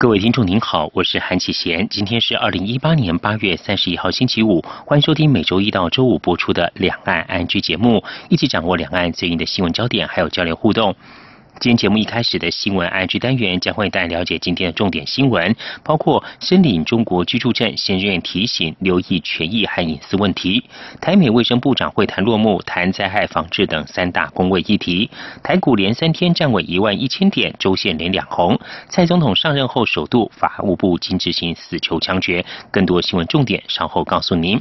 各位听众您好，我是韩启贤，今天是二零一八年八月三十一号星期五，欢迎收听每周一到周五播出的两岸安居节目，一起掌握两岸最近的新闻焦点，还有交流互动。今天节目一开始的新闻 I G 单元将会带了解今天的重点新闻，包括申领中国居住证，先院提醒留意权益和隐私问题；台美卫生部长会谈落幕，谈灾害防治等三大公卫议题；台股连三天站稳一万一千点，周线连两红；蔡总统上任后首度法务部经执行死囚枪决。更多新闻重点稍后告诉您。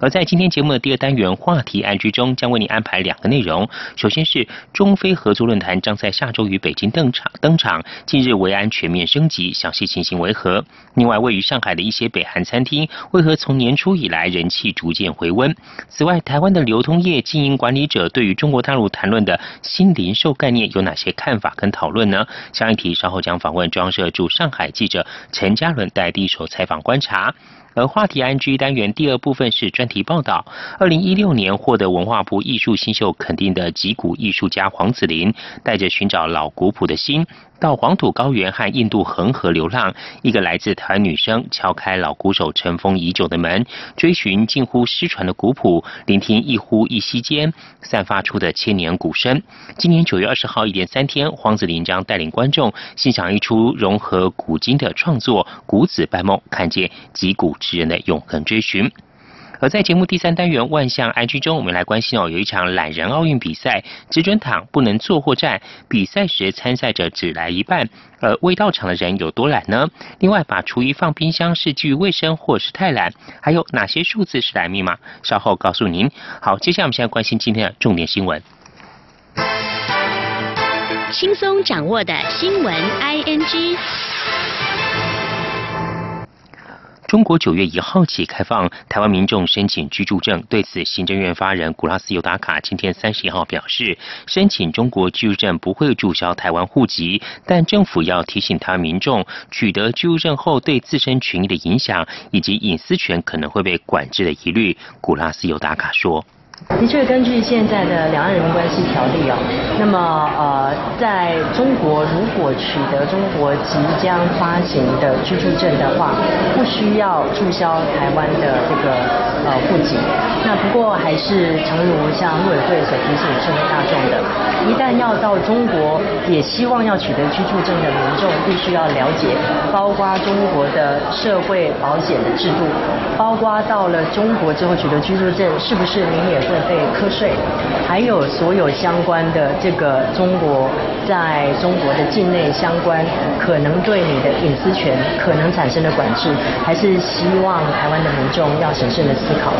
而在今天节目的第二单元话题安居中，将为你安排两个内容。首先是中非合作论坛将在下周于北京登场，登场。近日维安全面升级，详细情形为何？另外，位于上海的一些北韩餐厅，为何从年初以来人气逐渐回温？此外，台湾的流通业经营管理者对于中国大陆谈论的新零售概念有哪些看法跟讨论呢？下一题稍后将访问中央社驻上海记者陈嘉伦带第一手采访观察。而话题安居单元第二部分是专题报道。二零一六年获得文化部艺术新秀肯定的吉古艺术家黄子林，带着寻找老古朴的心。到黄土高原和印度恒河流浪，一个来自台湾女生敲开老鼓手尘封已久的门，追寻近乎失传的古朴，聆听一呼一吸间散发出的千年鼓声。今年九月二十号一连三天，黄子林将带领观众欣赏一出融合古今的创作《古子拜梦》，看见击鼓之人的永恒追寻。而在节目第三单元万象 IG 中，我们来关心哦，有一场懒人奥运比赛，只准躺不能坐或站，比赛时参赛者只来一半，而未到场的人有多懒呢？另外，把厨余放冰箱是基于卫生或是太懒？还有哪些数字是来密码？稍后告诉您。好，接下来我们现在关心今天的重点新闻，轻松掌握的新闻 ING。中国九月一号起开放台湾民众申请居住证，对此，行政院发人古拉斯尤达卡今天三十一号表示，申请中国居住证不会注销台湾户籍，但政府要提醒台湾民众，取得居住证后对自身权益的影响以及隐私权可能会被管制的疑虑。古拉斯尤达卡说。的确，根据现在的两岸人民关系条例啊，那么呃，在中国如果取得中国即将发行的居住证的话，不需要注销台湾的这个呃户籍。那不过还是诚如像陆委会所提醒社会大众的，一旦要到中国，也希望要取得居住证的民众，必须要了解，包括中国的社会保险的制度，包括到了中国之后取得居住证是不是你也。会被瞌睡，还有所有相关的这个中国在中国的境内相关可能对你的隐私权可能产生的管制，还是希望台湾的民众要审慎的思考。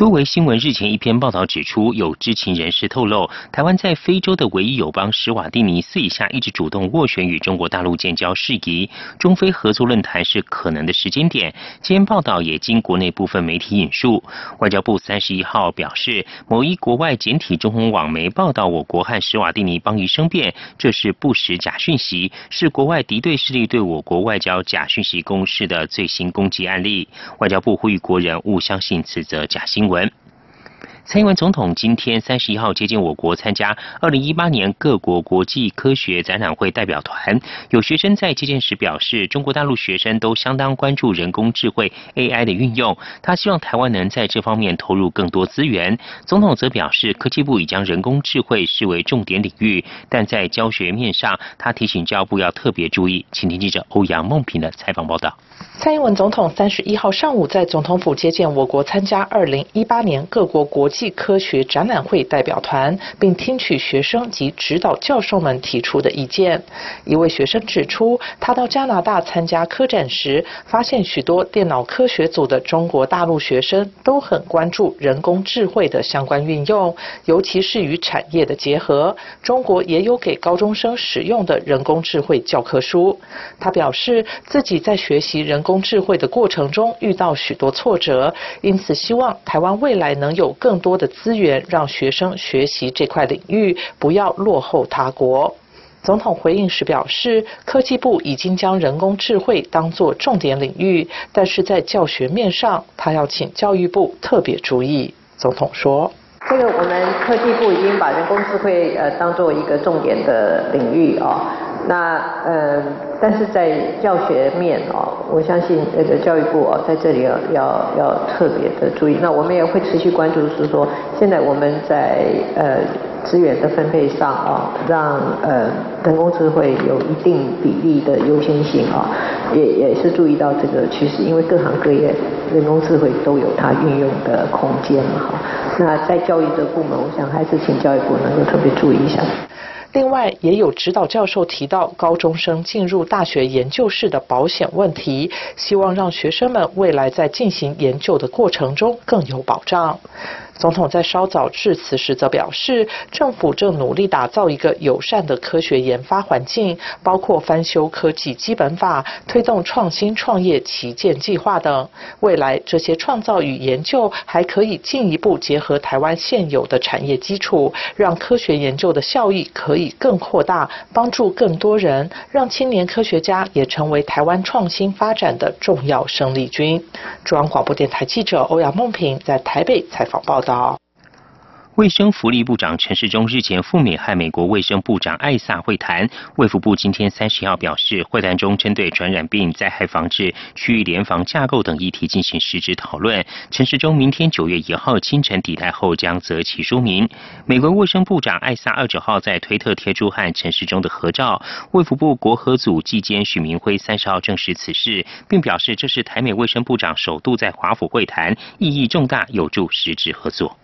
多维新闻日前一篇报道指出，有知情人士透露，台湾在非洲的唯一友邦史瓦蒂尼私底下一直主动斡旋与中国大陆建交事宜，中非合作论坛是可能的时间点。今天报道也经国内部分媒体引述，外交部三十一号表示，某一国外简体中文网媒报道我国和史瓦蒂尼邦谊生变，这是不实假讯息，是国外敌对势力对我国外交假讯息攻势的最新攻击案例。外交部呼吁国人勿相信此则假新闻。文。蔡英文总统今天三十一号接见我国，参加二零一八年各国国际科学展览会代表团。有学生在接见时表示，中国大陆学生都相当关注人工智慧 AI 的运用，他希望台湾能在这方面投入更多资源。总统则表示，科技部已将人工智慧视为重点领域，但在教学面上，他提醒教育部要特别注意。请听记者欧阳梦平的采访报道。蔡英文总统三十一号上午在总统府接见我国参加二零一八年各国国际科学展览会代表团，并听取学生及指导教授们提出的意见。一位学生指出，他到加拿大参加科展时，发现许多电脑科学组的中国大陆学生都很关注人工智慧的相关运用，尤其是与产业的结合。中国也有给高中生使用的人工智慧教科书。他表示自己在学习。人工智慧的过程中遇到许多挫折，因此希望台湾未来能有更多的资源，让学生学习这块领域，不要落后他国。总统回应时表示，科技部已经将人工智慧当作重点领域，但是在教学面上，他要请教育部特别注意。总统说：“这个我们科技部已经把人工智慧呃当做一个重点的领域哦。那呃，但是在教学面哦，我相信那个教育部哦在这里要要要特别的注意。那我们也会持续关注，是说现在我们在呃。”资源的分配上啊，让呃人工智慧有一定比例的优先性啊，也也是注意到这个趋势，因为各行各业人工智慧都有它运用的空间嘛哈。那在教育这部门，我想还是请教育部能够特别注意一下。另外，也有指导教授提到高中生进入大学研究室的保险问题，希望让学生们未来在进行研究的过程中更有保障。总统在稍早致辞时则表示，政府正努力打造一个友善的科学研发环境，包括翻修科技基本法、推动创新创业旗舰计划等。未来这些创造与研究还可以进一步结合台湾现有的产业基础，让科学研究的效益可以更扩大，帮助更多人，让青年科学家也成为台湾创新发展的重要生力军。中央广播电台记者欧阳梦平在台北采访报道。all. 卫生福利部长陈时中日前赴美和美国卫生部长艾萨会谈。卫福部今天三十号表示，会谈中针对传染病、灾害防治、区域联防架构等议题进行实质讨论。陈时中明天九月一号清晨抵台后将择期说明。美国卫生部长艾萨二九号在推特贴出和陈时中的合照。卫福部国合组纪监许明辉三十号证实此事，并表示这是台美卫生部长首度在华府会谈，意义重大，有助实质合作。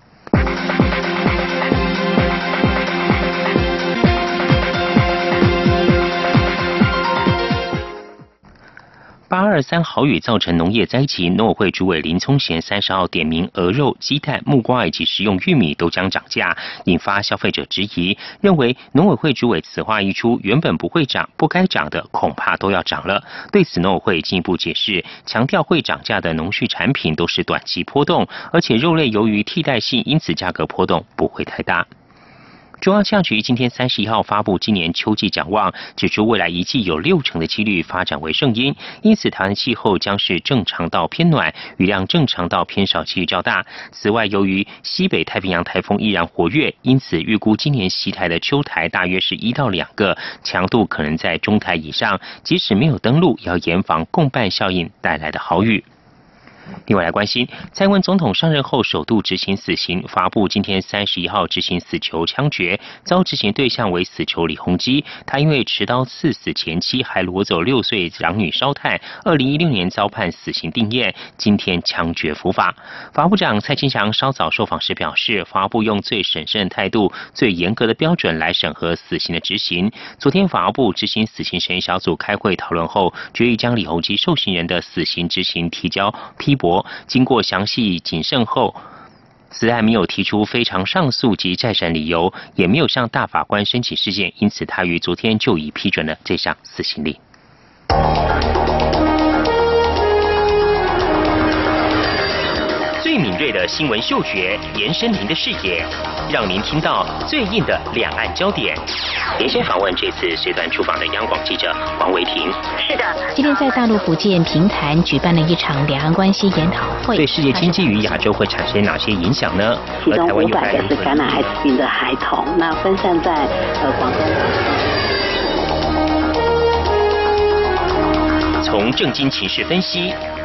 八二三豪雨造成农业灾情，农委会主委林聪贤三十号点名鹅肉、鸡蛋、木瓜以及食用玉米都将涨价，引发消费者质疑，认为农委会主委此话一出，原本不会涨、不该涨的恐怕都要涨了。对此，农委会进一步解释，强调会涨价的农畜产品都是短期波动，而且肉类由于替代性，因此价格波动不会太大。中央气象局今天三十一号发布今年秋季展望，指出未来一季有六成的几率发展为盛阴，因此台湾气候将是正常到偏暖，雨量正常到偏少几率较大。此外，由于西北太平洋台风依然活跃，因此预估今年西台的秋台大约是一到两个，强度可能在中台以上，即使没有登陆，也要严防共伴效应带来的豪雨。另外来关心，蔡英文总统上任后首度执行死刑，发布今天三十一号执行死囚枪决，遭执行对象为死囚李洪基，他因为持刀刺死前妻，还掳走六岁长女烧炭，二零一六年遭判死刑定验，今天枪决伏法。法务长蔡清祥稍早受访时表示，法部用最审慎的态度、最严格的标准来审核死刑的执行。昨天法部执行死刑审议小组开会讨论后，决议将李洪基受刑人的死刑执行提交批。博经过详细谨慎后，此案没有提出非常上诉及再审理由，也没有向大法官申请事件，因此他于昨天就已批准了这项死刑令。最敏锐的新闻嗅觉，延伸您的视野，让您听到最硬的两岸焦点。连线访问这次随团出访的央广记者黄维婷。是的，今天在大陆福建平潭举办了一场两岸关系研讨会。对世界经济与亚洲会产生哪些影响呢？其中五百个是感染艾滋病的孩童，那分散在呃广东。从正经情势分析。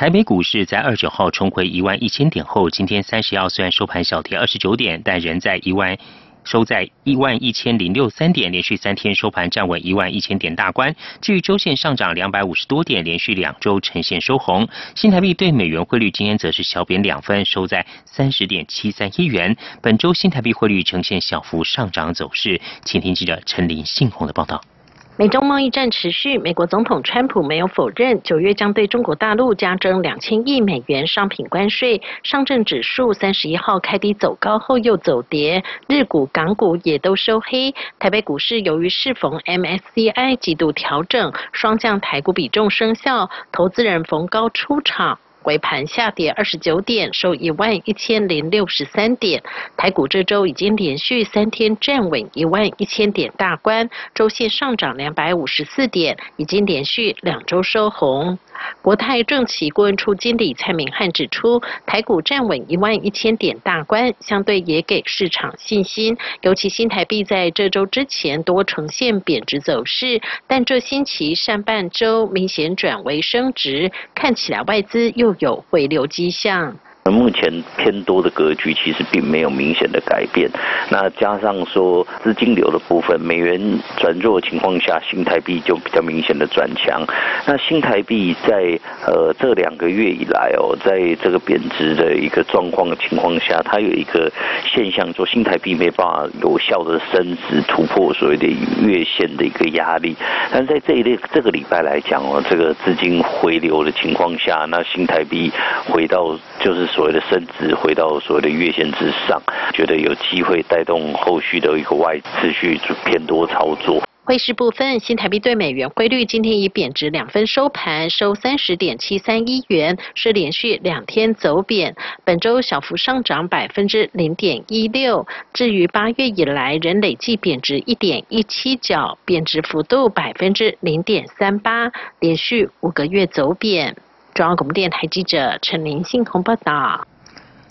台北股市在二九号重回一万一千点后，今天三十号虽然收盘小跌二十九点，但仍在一万。收在一万一千零六三点，连续三天收盘站稳一万一千点大关。至于周线上涨两百五十多点，连续两周呈现收红。新台币对美元汇率今天则是小贬两分，收在三十点七三一元。本周新台币汇率呈现小幅上涨走势。请听记者陈林信宏的报道。美中贸易战持续，美国总统川普没有否认九月将对中国大陆加征两千亿美元商品关税。上证指数三十一号开低走高后又走跌，日股、港股也都收黑。台北股市由于适逢 MSCI 季度调整，双降台股比重生效，投资人逢高出场。尾盘下跌二十九点，收一万一千零六十三点。台股这周已经连续三天站稳一万一千点大关，周线上涨两百五十四点，已经连续两周收红。国泰政企顾问处经理蔡明汉指出，台股站稳一万一千点大关，相对也给市场信心。尤其新台币在这周之前多呈现贬值走势，但这星期上半周明显转为升值，看起来外资又有回流迹象。那目前偏多的格局其实并没有明显的改变，那加上说资金流的部分，美元转弱的情况下，新台币就比较明显的转强。那新台币在呃这两个月以来哦，在这个贬值的一个状况的情况下，它有一个现象，说新台币没办法有效的升值突破所谓的月线的一个压力。但在这一类这个礼拜来讲哦，这个资金回流的情况下，那新台币回到就是。所谓的升值回到所谓的月线之上，觉得有机会带动后续的一个外资去偏多操作。汇市部分，新台币对美元汇率今天以贬值两分收盘，收三十点七三一元，是连续两天走贬。本周小幅上涨百分之零点一六。至于八月以来，仍累计贬值一点一七角，贬值幅度百分之零点三八，连续五个月走贬。中央广播电台记者陈林信鸿报道。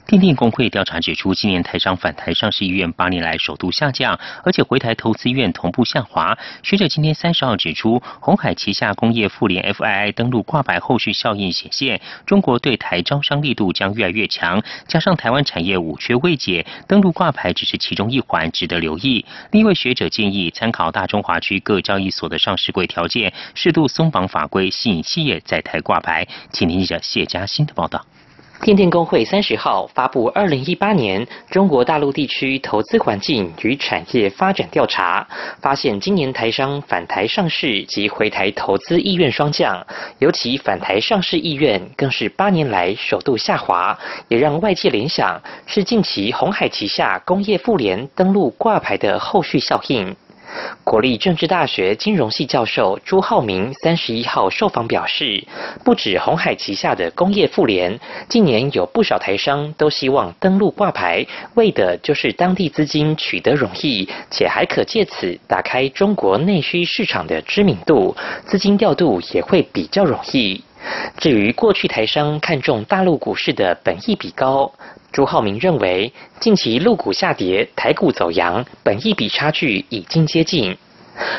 电电工会调查指出，今年台商返台上市意愿八年来首度下降，而且回台投资意愿同步下滑。学者今天三十号指出，红海旗下工业富联 FII 登陆挂牌后续效应显现，中国对台招商力度将越来越强。加上台湾产业五缺未解，登陆挂牌只是其中一环，值得留意。另一位学者建议，参考大中华区各交易所的上市柜条件，适度松绑法规，吸引企业在台挂牌。请听记者谢嘉欣的报道。电电工会三十号发布二零一八年中国大陆地区投资环境与产业发展调查，发现今年台商返台上市及回台投资意愿双降，尤其返台上市意愿更是八年来首度下滑，也让外界联想是近期红海旗下工业富联登陆挂牌的后续效应。国立政治大学金融系教授朱浩明三十一号受访表示，不止红海旗下的工业妇联，近年有不少台商都希望登陆挂牌，为的就是当地资金取得容易，且还可借此打开中国内需市场的知名度，资金调度也会比较容易。至于过去台商看中大陆股市的本益比高。朱浩明认为，近期陆股下跌，台股走阳，本一比差距已经接近。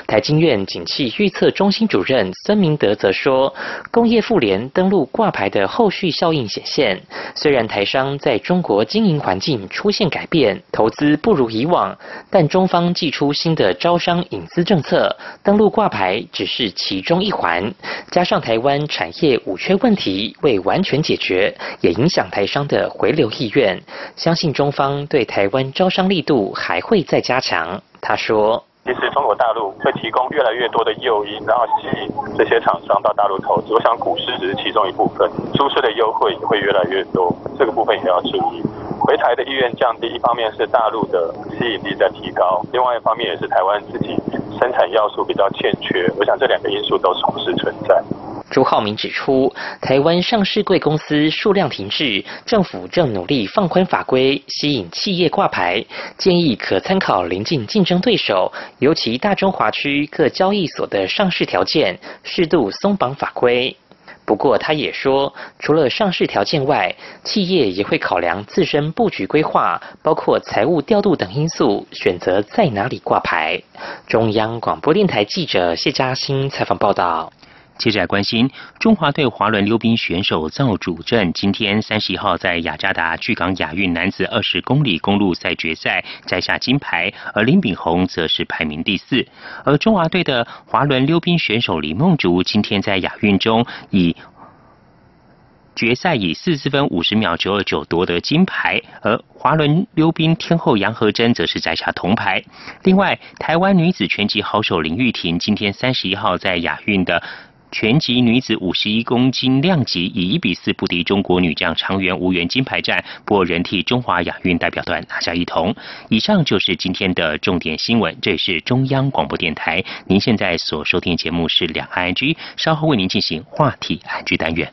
台经院景气预测中心主任孙明德则说，工业富联登陆挂牌的后续效应显现。虽然台商在中国经营环境出现改变，投资不如以往，但中方寄出新的招商引资政策，登陆挂牌只是其中一环。加上台湾产业五缺问题未完全解决，也影响台商的回流意愿。相信中方对台湾招商力度还会再加强。他说。其实中国大陆会提供越来越多的诱因，然后吸引这些厂商到大陆投资。我想股市只是其中一部分，出税的优惠也会越来越多，这个部分也要注意。回台的意愿降低，一方面是大陆的吸引力在提高，另外一方面也是台湾自己生产要素比较欠缺。我想这两个因素都同时存在。朱浩明指出，台湾上市贵公司数量停滞，政府正努力放宽法规，吸引企业挂牌。建议可参考邻近竞争对手，尤其大中华区各交易所的上市条件，适度松绑法规。不过他也说，除了上市条件外，企业也会考量自身布局规划，包括财务调度等因素，选择在哪里挂牌。中央广播电台记者谢嘉欣采访报道。接着关心中华队滑轮溜冰选手赵主正，今天三十一号在雅加达巨港亚运男子二十公里公路赛决赛摘下金牌，而林炳宏则是排名第四。而中华队的滑轮溜冰选手李梦竹，今天在亚运中以决赛以四十分五十秒九二九夺得金牌，而滑轮溜冰天后杨和珍则是摘下铜牌。另外，台湾女子拳击好手林玉婷今天三十一号在亚运的。拳击女子五十一公斤量级以一比四不敌中国女将常媛无缘金牌战，不过仍替中华亚运代表团拿下一铜。以上就是今天的重点新闻，这是中央广播电台。您现在所收听节目是两岸 I G，稍后为您进行话题 I G 单元。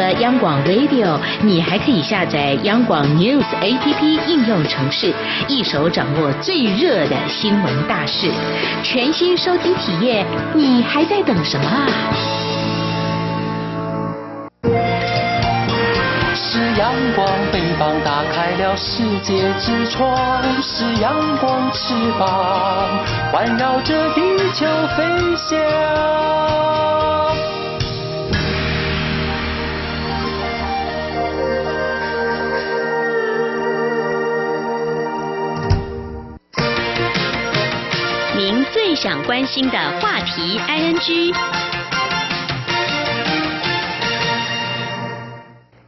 央广 Radio，你还可以下载央广 News APP 应用程式，一手掌握最热的新闻大事，全新收听体验，你还在等什么啊？是阳光，翅膀打开了世界之窗；是阳光，翅膀环绕着地球飞翔。最想关心的话题，ING。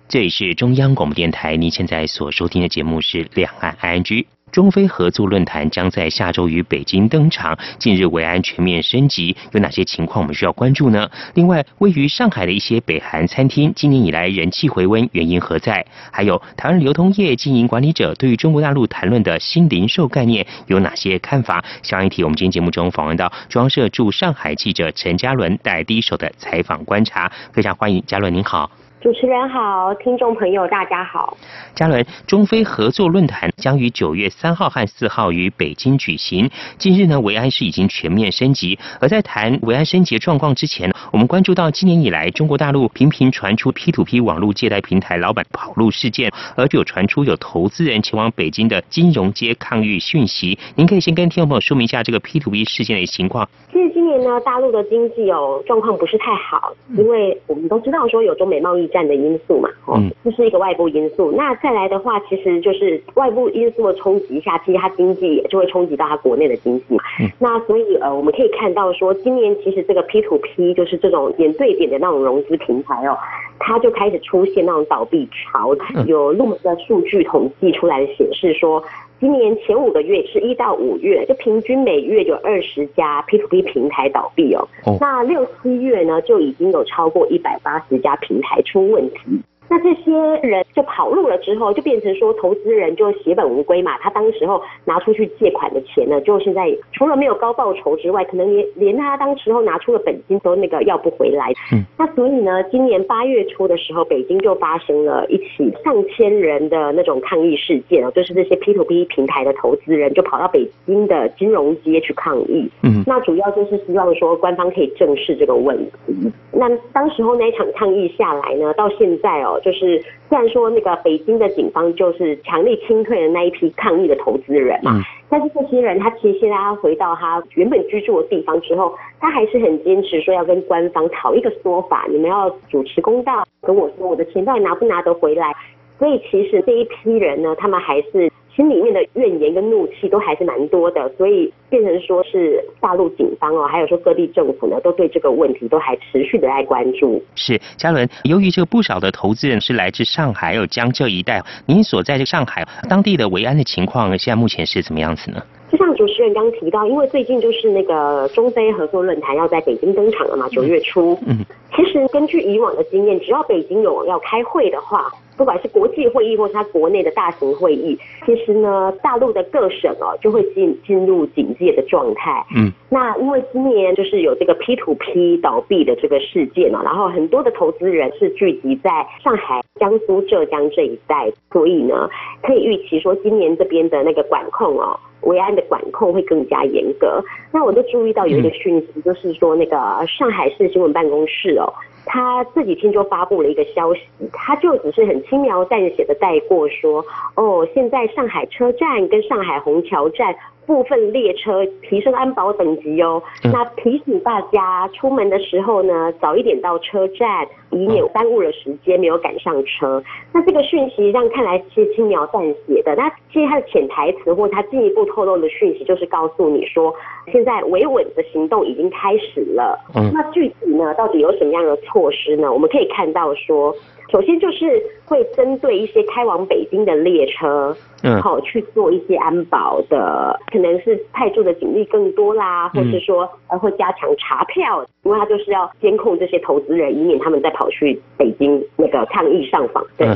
这里是中央广播电台，您现在所收听的节目是《两岸 ING》。中非合作论坛将在下周于北京登场。近日，维安全面升级，有哪些情况我们需要关注呢？另外，位于上海的一些北韩餐厅，今年以来人气回温，原因何在？还有台湾流通业经营管理者对于中国大陆谈论的新零售概念有哪些看法？上一题，我们今天节目中访问到中央社驻上海记者陈嘉伦，带第一手的采访观察，非常欢迎嘉伦，您好。主持人好，听众朋友大家好。嘉伦，中非合作论坛将于九月三号和四号于北京举行。近日呢，维安是已经全面升级。而在谈维安升级状况之前，我们关注到今年以来中国大陆频频传出 P to P 网络借贷平台老板跑路事件，而就有传出有投资人前往北京的金融街抗议讯息。您可以先跟听众朋友说明一下这个 P to P 事件的情况。其实今年呢，大陆的经济有状况不是太好，因为我们都知道说有中美贸易。战的因素嘛，哦，这是一个外部因素。那再来的话，其实就是外部因素的冲击下，其实它经济也就会冲击到它国内的经济嘛。那所以呃，我们可以看到说，今年其实这个 P to P 就是这种点对点的那种融资平台哦，它就开始出现那种倒闭潮。有路门的数据统计出来的显示说。今年前五个月是一到五月，就平均每月有二十家 P to P 平台倒闭哦。那六七月呢，就已经有超过一百八十家平台出问题。那这些人就跑路了之后，就变成说投资人就血本无归嘛。他当时候拿出去借款的钱呢，就现在除了没有高报酬之外，可能连连他当时候拿出的本金都那个要不回来。嗯，那所以呢，今年八月初的时候，北京就发生了一起上千人的那种抗议事件哦，就是这些 P to P 平台的投资人就跑到北京的金融街去抗议。嗯，那主要就是希望说官方可以正视这个问题。那当时候那一场抗议下来呢，到现在哦。就是虽然说那个北京的警方就是强力清退了那一批抗议的投资人嘛，但是这些人他其实现在他回到他原本居住的地方之后，他还是很坚持说要跟官方讨一个说法，你们要主持公道，跟我说我的钱到底拿不拿得回来。所以其实这一批人呢，他们还是。心里面的怨言跟怒气都还是蛮多的，所以变成说是大陆警方哦，还有说各地政府呢，都对这个问题都还持续的在关注。是嘉伦，由于这个不少的投资人是来自上海还有江浙一带，您所在的上海当地的维安的情况，现在目前是怎么样子呢？就像主持人刚提到，因为最近就是那个中非合作论坛要在北京登场了嘛，九月初。嗯。其实根据以往的经验，只要北京有要开会的话。不管是国际会议或是它国内的大型会议，其实呢，大陆的各省哦就会进进入警戒的状态。嗯，那因为今年就是有这个 P to P 倒闭的这个事件嘛，然后很多的投资人是聚集在上海、江苏、浙江这一带，所以呢，可以预期说今年这边的那个管控哦，维安的管控会更加严格。那我都注意到有一个讯息，就是说那个上海市新闻办公室哦。他自己听就发布了一个消息，他就只是很轻描淡写的带过说，哦，现在上海车站跟上海虹桥站。部分列车提升安保等级哦，那提醒大家出门的时候呢，早一点到车站，以免耽误了时间，没有赶上车。那这个讯息让看来是轻描淡写的，那其实它的潜台词或它进一步透露的讯息，就是告诉你说，现在维稳的行动已经开始了。嗯，那具体呢，到底有什么样的措施呢？我们可以看到说。首先就是会针对一些开往北京的列车，嗯，好去做一些安保的，可能是派驻的警力更多啦，或是说呃会加强查票，因为他就是要监控这些投资人，以免他们再跑去北京那个抗议上访。对，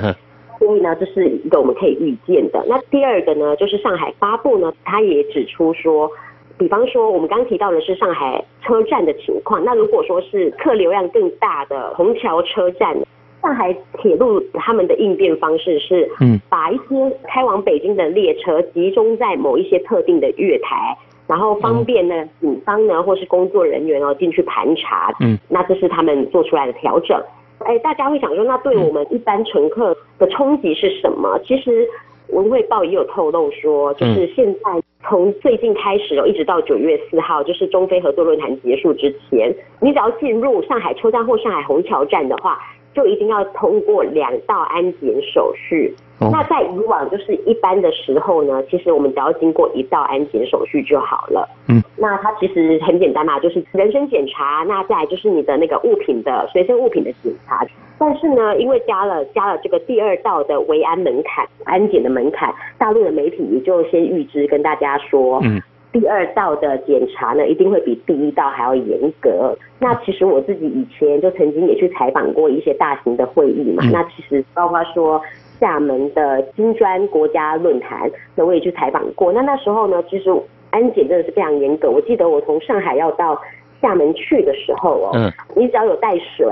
所以呢，这是一个我们可以预见的。那第二个呢，就是上海发布呢，他也指出说，比方说我们刚提到的是上海车站的情况，那如果说是客流量更大的虹桥车站。上海铁路他们的应变方式是，嗯，把一些开往北京的列车集中在某一些特定的月台，然后方便呢警方呢或是工作人员哦进去盘查，嗯，那这是他们做出来的调整。哎，大家会想说，那对我们一般乘客的冲击是什么？其实文汇报也有透露说，就是现在从最近开始哦，一直到九月四号，就是中非合作论坛结束之前，你只要进入上海车站或上海虹桥站的话。就一定要通过两道安检手续。那在以往就是一般的时候呢，其实我们只要经过一道安检手续就好了。嗯，那它其实很简单嘛，就是人身检查，那再来就是你的那个物品的随身物品的检查。但是呢，因为加了加了这个第二道的维安门槛、安检的门槛，大陆的媒体也就先预知跟大家说。嗯。第二道的检查呢，一定会比第一道还要严格。那其实我自己以前就曾经也去采访过一些大型的会议嘛。那其实包括说厦门的金砖国家论坛，那我也去采访过。那那时候呢，其实安检真的是非常严格。我记得我从上海要到厦门去的时候哦，你只要有带水，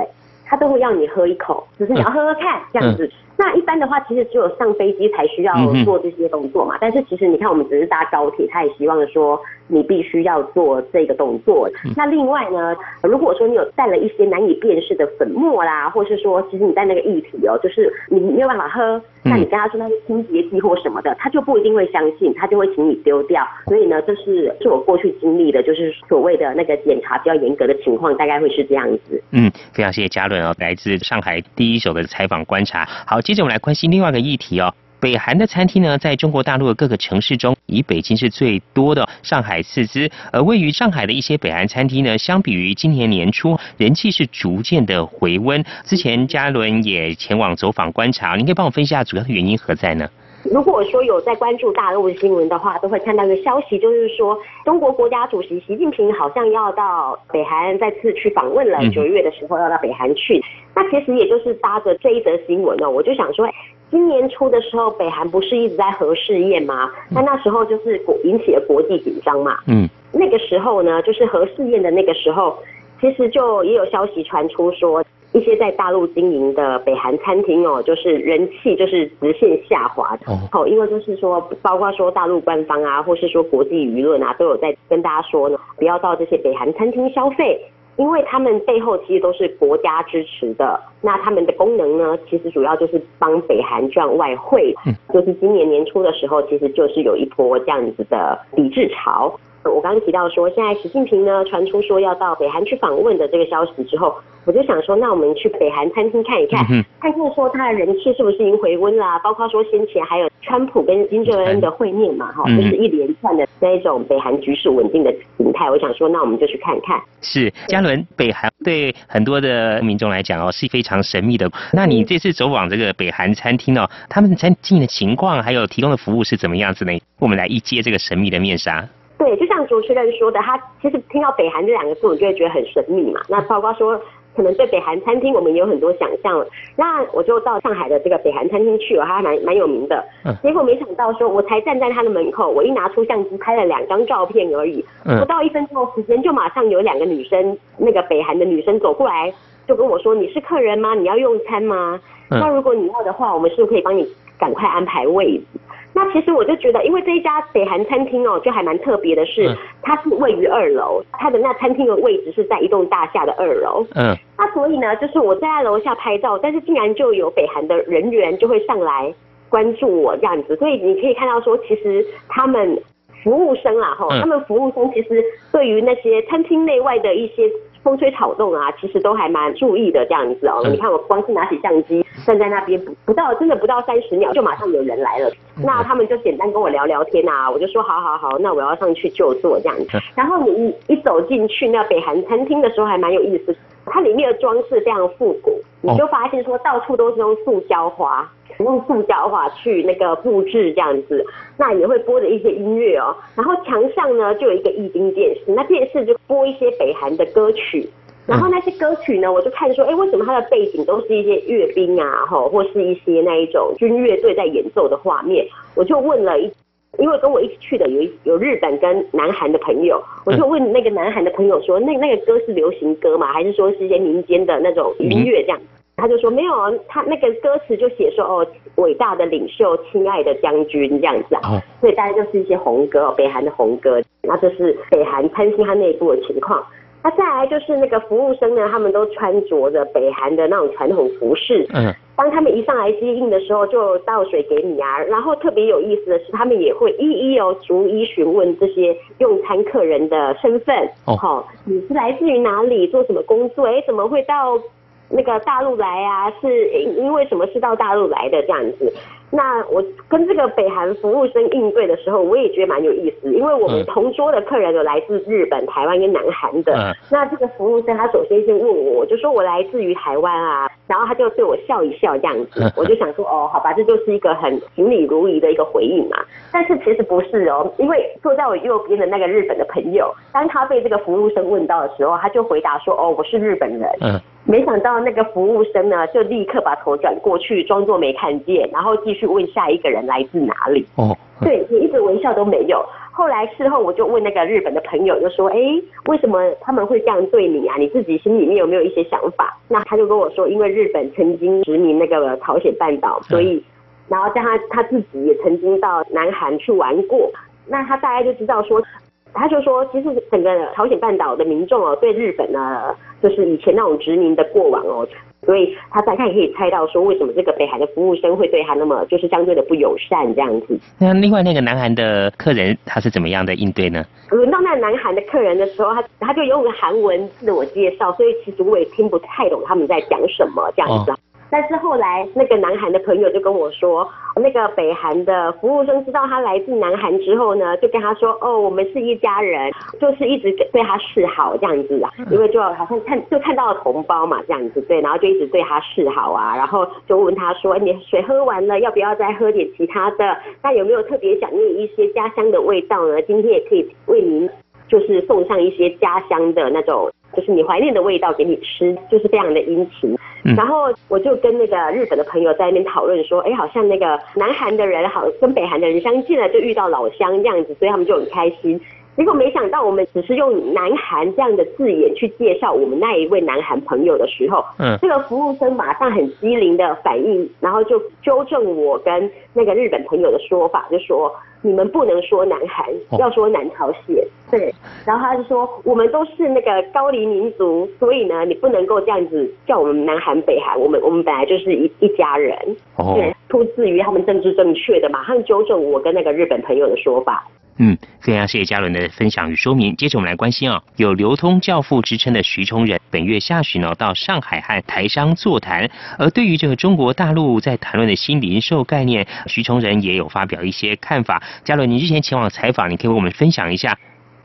他都会要你喝一口，只是你要喝喝看这样子。那一般的话，其实只有上飞机才需要做这些动作嘛。但是其实你看，我们只是搭高铁，他也希望说你必须要做这个动作。那另外呢，如果说你有带了一些难以辨识的粉末啦，或是说其实你带那个液体哦，就是你没有办法喝，那你跟他说那是清洁剂或什么的，他就不一定会相信，他就会请你丢掉。所以呢，这是是我过去经历的，就是所谓的那个检查比较严格的情况，大概会是这样子。嗯，非常谢谢嘉伦哦，来自上海第一手的采访观察。好。接着我们来关心另外一个议题哦，北韩的餐厅呢，在中国大陆的各个城市中，以北京是最多的，上海次之。而位于上海的一些北韩餐厅呢，相比于今年年初，人气是逐渐的回温。之前嘉伦也前往走访观察，您可以帮我分析下主要的原因何在呢？如果说有在关注大陆的新闻的话，都会看到一个消息，就是说中国国家主席习近平好像要到北韩再次去访问了，九月的时候要到北韩去。那其实也就是搭着这一则新闻哦，我就想说，今年初的时候，北韩不是一直在核试验吗？那那时候就是国引起了国际紧张嘛。嗯。那个时候呢，就是核试验的那个时候，其实就也有消息传出说，一些在大陆经营的北韩餐厅哦，就是人气就是直线下滑的。哦。因为就是说，包括说大陆官方啊，或是说国际舆论啊，都有在跟大家说呢，不要到这些北韩餐厅消费。因为他们背后其实都是国家支持的，那他们的功能呢，其实主要就是帮北韩赚外汇。嗯，就是今年年初的时候，其实就是有一波这样子的抵制潮。我刚刚提到说，现在习近平呢传出说要到北韩去访问的这个消息之后，我就想说，那我们去北韩餐厅看一看，看看说他的人气是不是已经回温啦？包括说先前还有川普跟金正恩的会面嘛，哈，就是一连串的那一种北韩局势稳定的形态。我想说，那我们就去看看。是嘉伦，北韩对很多的民众来讲哦是非常神秘的。那你这次走访这个北韩餐厅哦，他们餐厅的情况还有提供的服务是怎么样子呢？我们来一揭这个神秘的面纱。对，就像主持人说的，他其实听到北韩这两个字，我就会觉得很神秘嘛。那包括说，可能对北韩餐厅，我们也有很多想象。那我就到上海的这个北韩餐厅去了，它还蛮蛮有名的。结果没想到说，我才站在他的门口，我一拿出相机拍了两张照片而已，不到一分钟时间，就马上有两个女生，那个北韩的女生走过来，就跟我说：“你是客人吗？你要用餐吗？那如果你要的话，我们是不是可以帮你赶快安排位置？”那其实我就觉得，因为这一家北韩餐厅哦，就还蛮特别的是，它是位于二楼，它的那餐厅的位置是在一栋大厦的二楼。嗯。那所以呢，就是我在楼下拍照，但是竟然就有北韩的人员就会上来关注我这样子，所以你可以看到说，其实他们服务生啦，哈，他们服务生其实对于那些餐厅内外的一些。风吹草动啊，其实都还蛮注意的这样子哦。你看我光是拿起相机站在那边，不不到真的不到三十秒，就马上有人来了。那他们就简单跟我聊聊天啊，我就说好好好，那我要上去就坐这样子。然后你一一走进去那北韩餐厅的时候，还蛮有意思，它里面的装饰非常复古，你就发现说到处都是用塑胶花。用塑胶花去那个布置这样子，那也会播着一些音乐哦。然后墙上呢就有一个液晶电视，那电视就播一些北韩的歌曲。然后那些歌曲呢，我就看说，哎，为什么它的背景都是一些阅兵啊，吼，或是一些那一种军乐队在演奏的画面？我就问了一，因为跟我一起去的有有日本跟南韩的朋友，我就问那个南韩的朋友说，那那个歌是流行歌吗？还是说是一些民间的那种音乐这样？他就说没有，他那个歌词就写说哦，伟大的领袖，亲爱的将军这样子啊，所以大家就是一些红歌，北韩的红歌。那这是北韩贪心他内部的情况。那再来就是那个服务生呢，他们都穿着着北韩的那种传统服饰。嗯。当他们一上来接应的时候，就倒水给你啊。然后特别有意思的是，他们也会一一哦逐一询问这些用餐客人的身份。哦。好，你是来自于哪里？做什么工作？哎，怎么会到？那个大陆来啊，是因为什么是到大陆来的这样子？那我跟这个北韩服务生应对的时候，我也觉得蛮有意思，因为我们同桌的客人有来自日本、台湾跟南韩的。那这个服务生他首先先问我，就说我来自于台湾啊，然后他就对我笑一笑这样子，我就想说哦，好吧，这就是一个很行礼如仪的一个回应嘛。但是其实不是哦，因为坐在我右边的那个日本的朋友，当他被这个服务生问到的时候，他就回答说哦，我是日本人。嗯。没想到那个服务生呢，就立刻把头转过去，装作没看见，然后继续问下一个人来自哪里。哦，对，你一直微笑都没有。后来事后我就问那个日本的朋友，就说：“哎，为什么他们会这样对你啊？你自己心里面有没有一些想法？”那他就跟我说：“因为日本曾经殖民那个朝鲜半岛，所以，然后加上他自己也曾经到南韩去玩过，那他大概就知道说。”他就说，其实整个朝鲜半岛的民众哦，对日本呢，就是以前那种殖民的过往哦，所以他大概可以猜到说，为什么这个北韩的服务生会对他那么就是相对的不友善这样子。那另外那个南韩的客人他是怎么样的应对呢？轮到那南韩的客人的时候，他他就用韩文自我介绍，所以其实我也听不太懂他们在讲什么这样子。但是后来，那个南韩的朋友就跟我说，那个北韩的服务生知道他来自南韩之后呢，就跟他说，哦，我们是一家人，就是一直对他示好这样子啊，因为就好像看就看到了同胞嘛这样子，对，然后就一直对他示好啊，然后就问他说，你水喝完了，要不要再喝点其他的？那有没有特别想念一些家乡的味道呢？今天也可以为您就是送上一些家乡的那种，就是你怀念的味道给你吃，就是非常的殷勤。然后我就跟那个日本的朋友在那边讨论说，哎，好像那个南韩的人好跟北韩的人相近了，就遇到老乡这样子，所以他们就很开心。结果没想到，我们只是用南韩这样的字眼去介绍我们那一位南韩朋友的时候，嗯，这个服务生马上很机灵的反应，然后就纠正我跟那个日本朋友的说法，就说你们不能说南韩，要说南朝鲜。对，然后他就说我们都是那个高黎民族，所以呢，你不能够这样子叫我们南韩北韩，我们我们本来就是一一家人。哦，对，出自于他们政治正确的，马上纠正我跟那个日本朋友的说法。嗯，非常谢谢嘉伦的分享与说明。接着我们来关心啊，有流通教父之称的徐崇仁，本月下旬呢到上海和台商座谈。而对于这个中国大陆在谈论的新零售概念，徐崇仁也有发表一些看法。嘉伦，你之前前往采访，你可以为我们分享一下。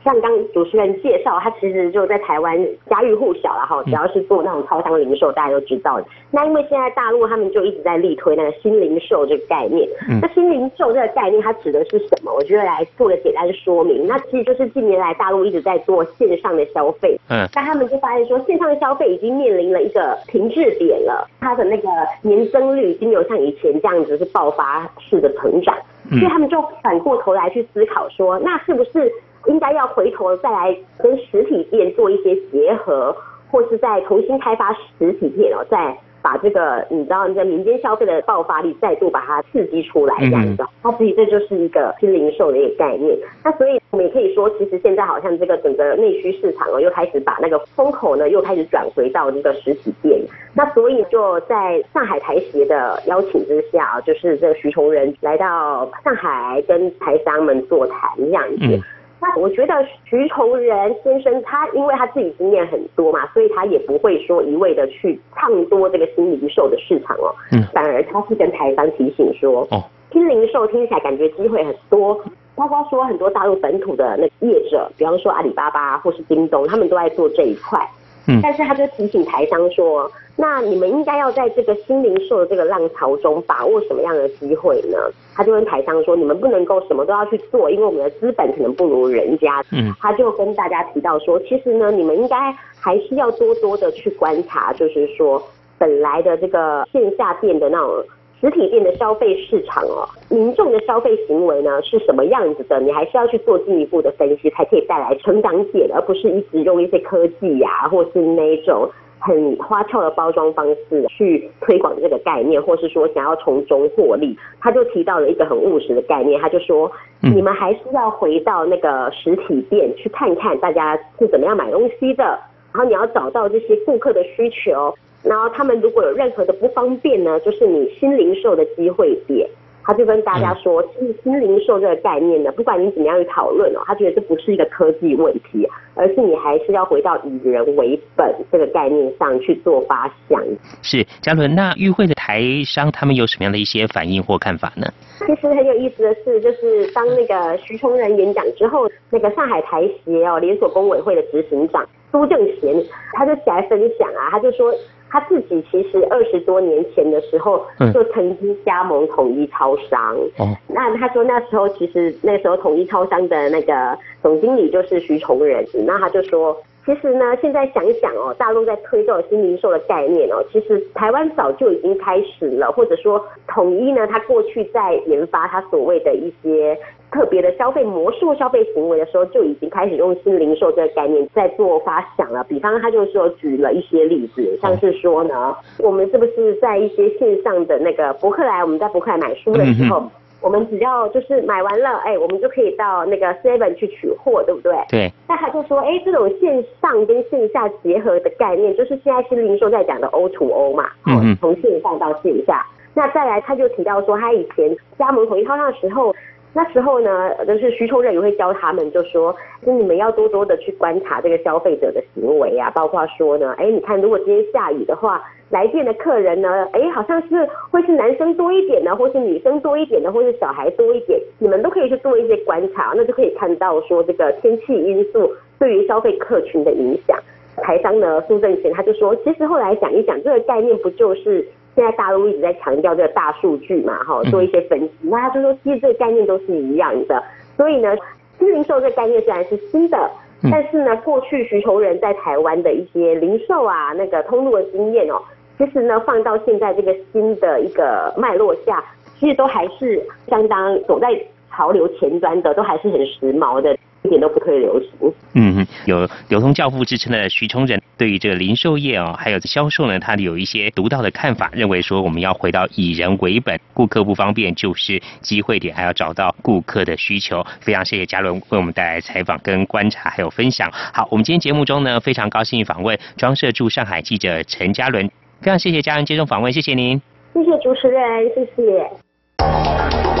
像刚主持人介绍，他其实就在台湾家喻户晓了哈，只要是做那种超商零售，大家都知道。那因为现在大陆他们就一直在力推那个新零售这个概念。那新零售这个概念它指的是什么？我觉得来做个简单的说明。那其实就是近年来大陆一直在做线上的消费，嗯，那他们就发现说线上的消费已经面临了一个停滞点了，它的那个年增率已经没有像以前这样子是爆发式的成长，所以他们就反过头来去思考说，那是不是？应该要回头再来跟实体店做一些结合，或是再重新开发实体店哦，再把这个你知道你在民间消费的爆发力再度把它刺激出来这样子。它其实这就是一个新零售的一个概念。那所以我们也可以说，其实现在好像这个整个内需市场哦，又开始把那个风口呢，又开始转回到这个实体店。那所以就在上海台协的邀请之下就是这个徐崇仁来到上海跟台商们座谈这样子。那我觉得徐崇仁先生他因为他自己经验很多嘛，所以他也不会说一味的去唱多这个新零售的市场哦，嗯，反而他是跟台商提醒说，哦，新零售听起来感觉机会很多，包括说很多大陆本土的那业者，比方说阿里巴巴或是京东，他们都在做这一块。嗯但是他就提醒台商说，那你们应该要在这个新零售的这个浪潮中把握什么样的机会呢？他就跟台商说，你们不能够什么都要去做，因为我们的资本可能不如人家。嗯，他就跟大家提到说，其实呢，你们应该还是要多多的去观察，就是说本来的这个线下店的那种。实体店的消费市场哦，民众的消费行为呢是什么样子的？你还是要去做进一步的分析，才可以带来成长点，而不是一直用一些科技呀，或是那种很花俏的包装方式去推广这个概念，或是说想要从中获利。他就提到了一个很务实的概念，他就说，你们还是要回到那个实体店去看看大家是怎么样买东西的，然后你要找到这些顾客的需求。然后他们如果有任何的不方便呢，就是你新零售的机会点，他就跟大家说，其实新零售这个概念呢，不管你怎么样去讨论哦，他觉得这不是一个科技问题，而是你还是要回到以人为本这个概念上去做发想。是嘉伦，那与会的台商他们有什么样的一些反应或看法呢？其实很有意思的是，就是当那个徐崇仁演讲之后，那个上海台协哦连锁工委会的执行长苏正贤，他就起来分享啊，他就说。他自己其实二十多年前的时候就曾经加盟统一超商。哦，那他说那时候其实那时候统一超商的那个总经理就是徐崇仁。那他就说，其实呢，现在想想哦，大陆在推这种新零售的概念哦，其实台湾早就已经开始了，或者说统一呢，他过去在研发他所谓的一些。特别的消费模式、消费行为的时候，就已经开始用新零售这个概念在做发想了。比方，他就说举了一些例子，像是说呢，我们是不是在一些线上的那个博客来，我们在博客来买书的时候，我们只要就是买完了，哎，我们就可以到那个 Seven 去取货，对不对？对。那他就说，哎，这种线上跟线下结合的概念，就是现在新零售在讲的 O to O 嘛，嗯从线上到线下。那再来，他就提到说，他以前加盟统一超商的时候。那时候呢，就是徐崇仁也会教他们，就说，就你们要多多的去观察这个消费者的行为啊，包括说呢，哎，你看如果今天下雨的话，来店的客人呢，哎，好像是会是男生多一点呢，或是女生多一点的，或是小孩多一点，你们都可以去做一些观察，那就可以看到说这个天气因素对于消费客群的影响。台商呢，苏正贤他就说，其实后来想一想，这个概念不就是。现在大陆一直在强调这个大数据嘛，哈，做一些分析。那他就说，其实这个概念都是一样的。所以呢，新零售这个概念虽然是新的，但是呢，过去徐求人在台湾的一些零售啊那个通路的经验哦，其实呢，放到现在这个新的一个脉络下，其实都还是相当走在潮流前端的，都还是很时髦的。一点都不退流行。嗯，有流通教父之称的徐崇仁，对于这个零售业哦，还有销售呢，他有一些独到的看法，认为说我们要回到以人为本，顾客不方便就是机会点，还要找到顾客的需求。非常谢谢嘉伦为我们带来采访跟观察还有分享。好，我们今天节目中呢，非常高兴访问装设驻上海记者陈嘉伦，非常谢谢嘉伦接受访问，谢谢您。谢谢主持人，谢谢。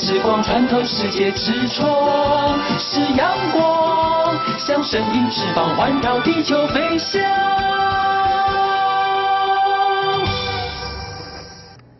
像台湾之光穿透世界之窗；是阳光，像神鹰翅膀环绕地球飞翔。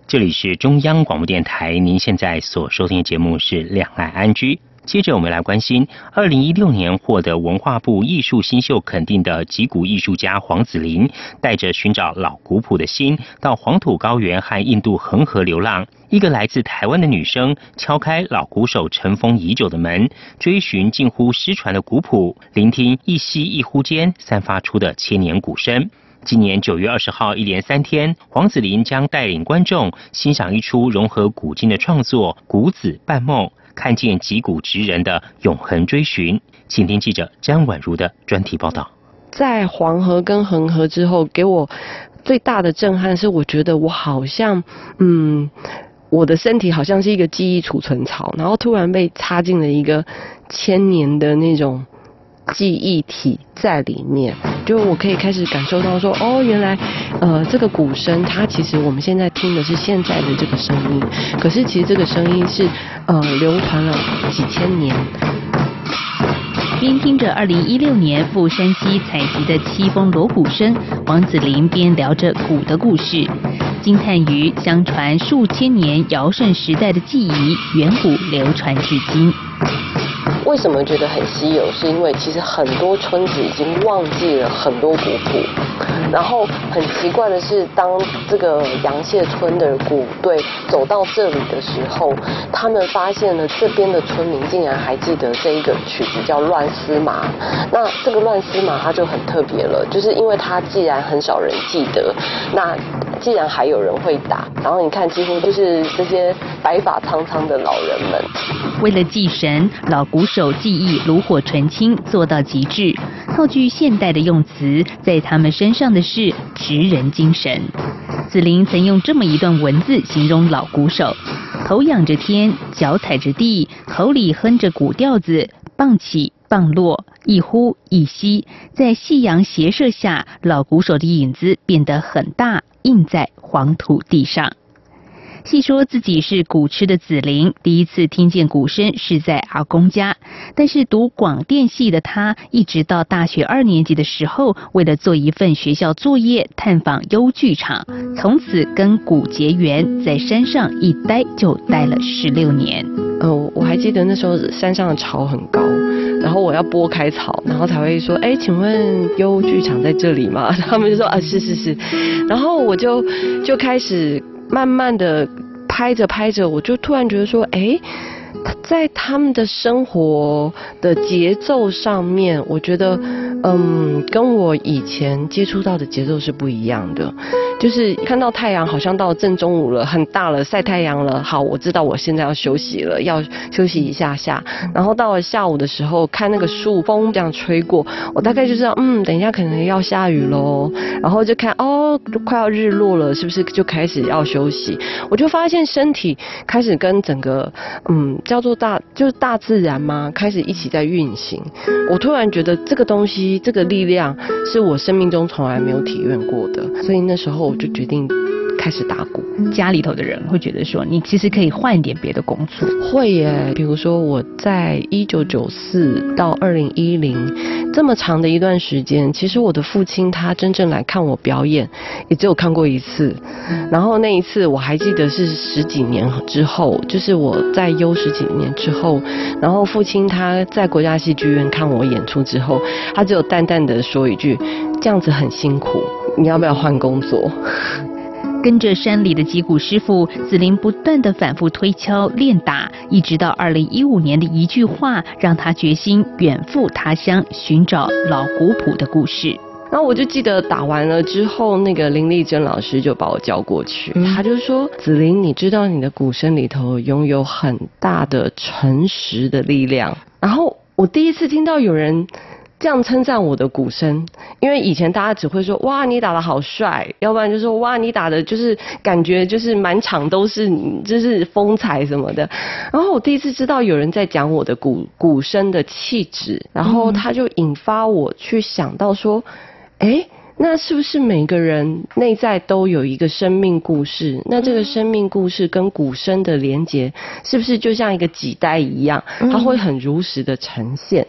这里是中央广播电台，您现在所收听的节目是《两岸安居》。接着，我们来关心二零一六年获得文化部艺术新秀肯定的吉古艺术家黄子林，带着寻找老古朴的心，到黄土高原和印度恒河流浪。一个来自台湾的女生敲开老鼓手尘封已久的门，追寻近乎失传的古朴，聆听一吸一呼间散发出的千年鼓声。今年九月二十号，一连三天，黄子林将带领观众欣赏一出融合古今的创作《古子半梦》。看见脊骨直人的永恒追寻，请听记者张婉如的专题报道。在黄河跟恒河之后，给我最大的震撼是，我觉得我好像，嗯，我的身体好像是一个记忆储存槽，然后突然被插进了一个千年的那种。记忆体在里面，就我可以开始感受到说，哦，原来，呃，这个鼓声，它其实我们现在听的是现在的这个声音，可是其实这个声音是，呃，流传了几千年。边听着二零一六年赴山西采集的七峰锣鼓声，王子林边聊着鼓的故事，惊叹于相传数千年尧舜时代的记忆，远古流传至今。为什么觉得很稀有？是因为其实很多村子已经忘记了很多古谱，然后很奇怪的是，当这个杨谢村的鼓队走到这里的时候，他们发现了这边的村民竟然还记得这一个曲子叫《乱丝麻》。那这个《乱丝麻》它就很特别了，就是因为它既然很少人记得，那既然还有人会打，然后你看几乎就是这些白发苍苍的老人们，为了祭神，老古手技艺炉火纯青做到极致。套句现代的用词，在他们身上的是职人精神。子林曾用这么一段文字形容老鼓手：头仰着天，脚踩着地，口里哼着鼓调子，棒起棒落，一呼一吸，在夕阳斜射下，老鼓手的影子变得很大。印在黄土地上。细说自己是古痴的子林，第一次听见鼓声是在阿公家。但是读广电系的他，一直到大学二年级的时候，为了做一份学校作业，探访优剧场，从此跟鼓结缘，在山上一待就待了十六年。呃，我还记得那时候山上的草很高，然后我要拨开草，然后才会说：“哎，请问优剧场在这里吗？” 他们就说：“啊，是是是。”然后我就就开始。慢慢的拍着拍着，我就突然觉得说，哎，在他们的生活的节奏上面，我觉得，嗯，跟我以前接触到的节奏是不一样的。就是看到太阳好像到正中午了，很大了，晒太阳了。好，我知道我现在要休息了，要休息一下下。然后到了下午的时候，看那个树风这样吹过，我大概就知道，嗯，等一下可能要下雨喽。然后就看，哦，快要日落了，是不是就开始要休息？我就发现身体开始跟整个，嗯，叫做大，就是大自然嘛，开始一起在运行。我突然觉得这个东西，这个力量，是我生命中从来没有体验过的。所以那时候我就决定开始打鼓。家里头的人会觉得说，你其实可以换一点别的工作。会耶，比如说我在一九九四到二零一零这么长的一段时间，其实我的父亲他真正来看我表演，也只有看过一次。然后那一次我还记得是十几年之后，就是我在优十几年之后，然后父亲他在国家戏剧院看我演出之后，他只有淡淡的说一句：“这样子很辛苦，你要不要换工作？” 跟着山里的击鼓师傅子琳不断的反复推敲练打，一直到二零一五年的一句话，让他决心远赴他乡寻找老古朴的故事。然后我就记得打完了之后，那个林丽珍老师就把我叫过去，他就说：“子琳，你知道你的鼓声里头拥有很大的诚实的力量。”然后我第一次听到有人。这样称赞我的鼓声，因为以前大家只会说哇你打的好帅，要不然就说哇你打的就是感觉就是满场都是就是风采什么的。然后我第一次知道有人在讲我的鼓鼓声的气质，然后他就引发我去想到说，哎，那是不是每个人内在都有一个生命故事？那这个生命故事跟鼓声的连接，是不是就像一个脐带一样，它会很如实的呈现？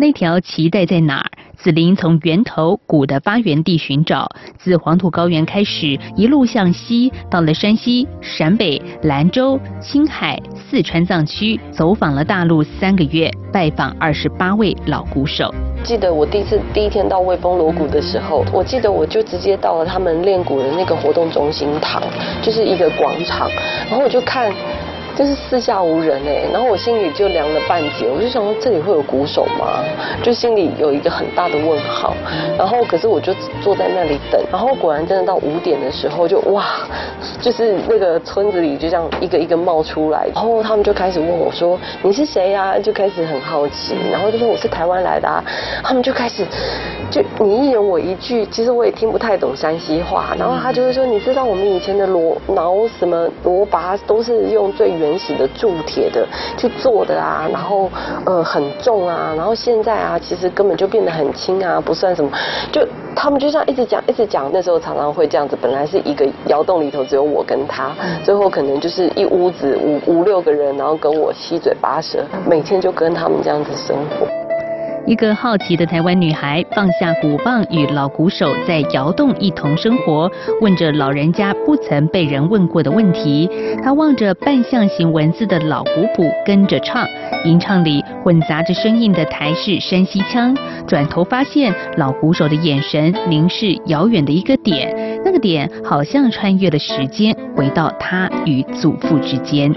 那条脐带在哪儿？子林从源头谷的发源地寻找，自黄土高原开始，一路向西，到了山西、陕北、兰州、青海、四川藏区，走访了大陆三个月，拜访二十八位老鼓手。记得我第一次第一天到威风锣鼓的时候，我记得我就直接到了他们练鼓的那个活动中心堂，就是一个广场，然后我就看。就是四下无人哎，然后我心里就凉了半截，我就想说这里会有鼓手吗？就心里有一个很大的问号。然后可是我就坐在那里等，然后果然真的到五点的时候就哇，就是那个村子里就这样一个一个冒出来，然后他们就开始问我说你是谁呀？就开始很好奇，然后就说我是台湾来的，啊，他们就开始就你一言我一句，其实我也听不太懂山西话，然后他就会说你知道我们以前的罗挠什么罗拔都是用最原。原始的铸铁的去做的啊，然后呃很重啊，然后现在啊其实根本就变得很轻啊，不算什么。就他们就像一直讲一直讲，那时候常常会这样子。本来是一个窑洞里头只有我跟他，最后可能就是一屋子五五六个人，然后跟我七嘴八舌，每天就跟他们这样子生活。一个好奇的台湾女孩放下鼓棒，与老鼓手在窑洞一同生活，问着老人家不曾被人问过的问题。她望着半象形文字的老鼓谱，跟着唱，吟唱里混杂着生硬的台式山西腔。转头发现老鼓手的眼神凝视遥远的一个点，那个点好像穿越了时间，回到他与祖父之间。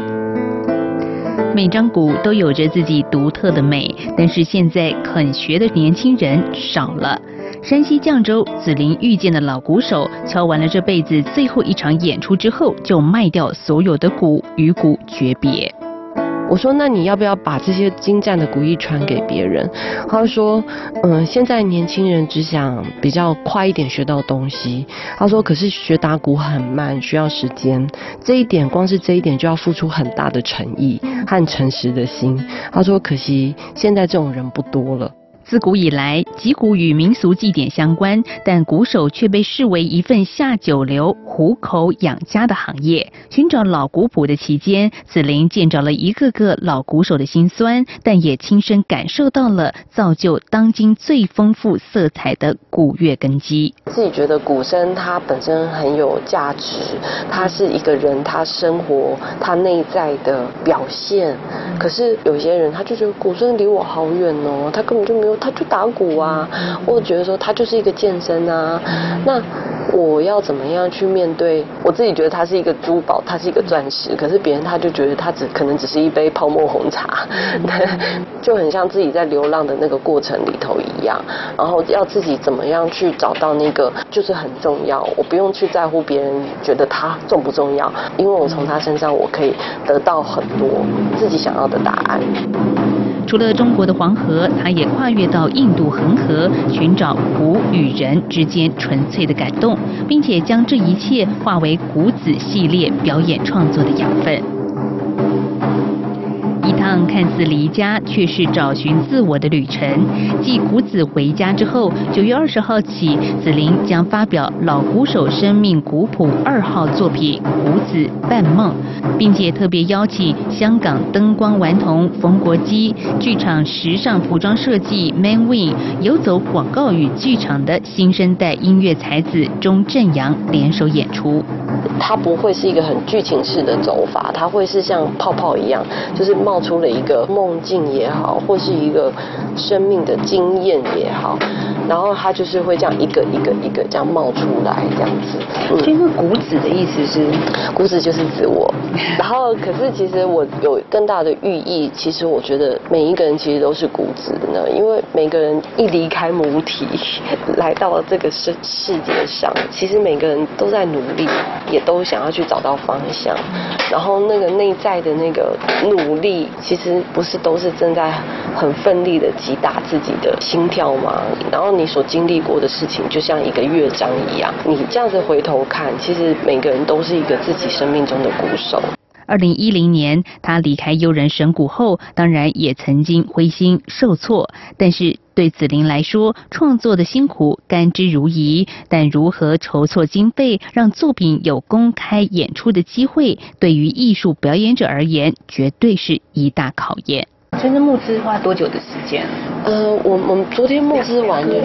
每张鼓都有着自己独特的美，但是现在肯学的年轻人少了。山西绛州紫林遇见的老鼓手，敲完了这辈子最后一场演出之后，就卖掉所有的鼓，与鼓诀别。我说，那你要不要把这些精湛的古艺传给别人？他说，嗯，现在年轻人只想比较快一点学到东西。他说，可是学打鼓很慢，需要时间。这一点，光是这一点就要付出很大的诚意和诚实的心。他说，可惜现在这种人不多了。自古以来，吉鼓与民俗祭典相关，但鼓手却被视为一份下九流、糊口养家的行业。寻找老鼓谱的期间，子林见着了一个个老鼓手的辛酸，但也亲身感受到了造就当今最丰富色彩的鼓乐根基。自己觉得鼓声它本身很有价值，它是一个人他生活他内在的表现。可是有些人他就觉得鼓声离我好远哦，他根本就没有。他就打鼓啊，或者觉得说他就是一个健身啊，那我要怎么样去面对？我自己觉得他是一个珠宝，他是一个钻石，可是别人他就觉得他只可能只是一杯泡沫红茶，就很像自己在流浪的那个过程里头一样。然后要自己怎么样去找到那个，就是很重要。我不用去在乎别人觉得他重不重要，因为我从他身上我可以得到很多自己想要的答案。除了中国的黄河，他也跨越到印度恒河，寻找古与人之间纯粹的感动，并且将这一切化为谷子系列表演创作的养分。看似离家，却是找寻自我的旅程。继古子回家之后，九月二十号起，子琳将发表老鼓手生命古谱二号作品《古子半梦》，并且特别邀请香港灯光顽童冯国基、剧场时尚服装设计 Man Win、游走广告与剧场的新生代音乐才子钟正阳联手演出。它不会是一个很剧情式的走法，它会是像泡泡一样，就是冒出了一个梦境也好，或是一个生命的经验也好，然后它就是会这样一个一个一个这样冒出来这样子。其实谷子的意思是，谷子就是指我。然后可是其实我有更大的寓意，其实我觉得每一个人其实都是谷子呢，因为每个人一离开母体，来到了这个世世界上，其实每个人都在努力。也都想要去找到方向，然后那个内在的那个努力，其实不是都是正在很奋力的击打自己的心跳吗？然后你所经历过的事情，就像一个乐章一样，你这样子回头看，其实每个人都是一个自己生命中的鼓手。二零一零年，他离开悠人神谷后，当然也曾经灰心受挫。但是对紫琳来说，创作的辛苦甘之如饴。但如何筹措经费，让作品有公开演出的机会，对于艺术表演者而言，绝对是一大考验。真正募资花多久的时间？呃，我我们昨天募资完了，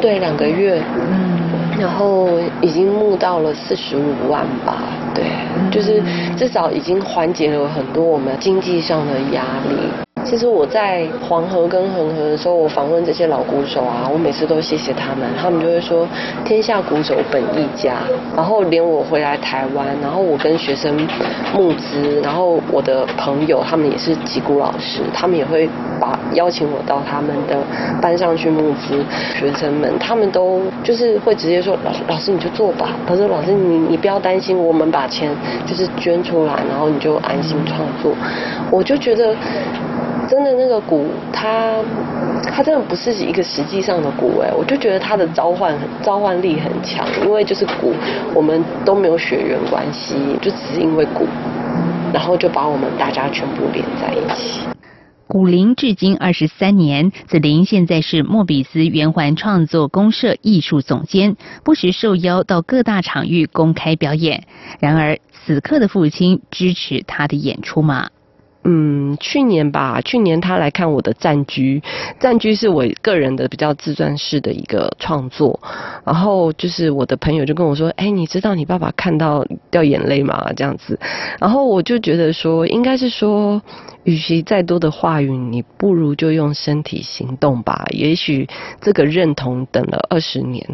对，两个月。嗯。然后已经募到了四十五万吧，对，就是至少已经缓解了很多我们经济上的压力。其实我在黄河跟恒河的时候，我访问这些老鼓手啊，我每次都谢谢他们，他们就会说天下鼓手本一家。然后连我回来台湾，然后我跟学生募资，然后我的朋友他们也是吉鼓老师，他们也会把邀请我到他们的班上去募资。学生们他们都就是会直接说老师老师你就做吧，他说老师你你不要担心，我们把钱就是捐出来，然后你就安心创作。我就觉得。真的那个鼓，它它真的不是一个实际上的鼓哎，我就觉得它的召唤召唤力很强，因为就是鼓，我们都没有血缘关系，就只是因为鼓，然后就把我们大家全部连在一起。古龄至今二十三年，子琳现在是莫比斯圆环创作公社艺术总监，不时受邀到各大场域公开表演。然而，此刻的父亲支持他的演出吗？嗯，去年吧，去年他来看我的战居，战居是我个人的比较自传式的一个创作，然后就是我的朋友就跟我说，哎，你知道你爸爸看到掉眼泪吗？这样子，然后我就觉得说，应该是说，与其再多的话语，你不如就用身体行动吧。也许这个认同等了二十年。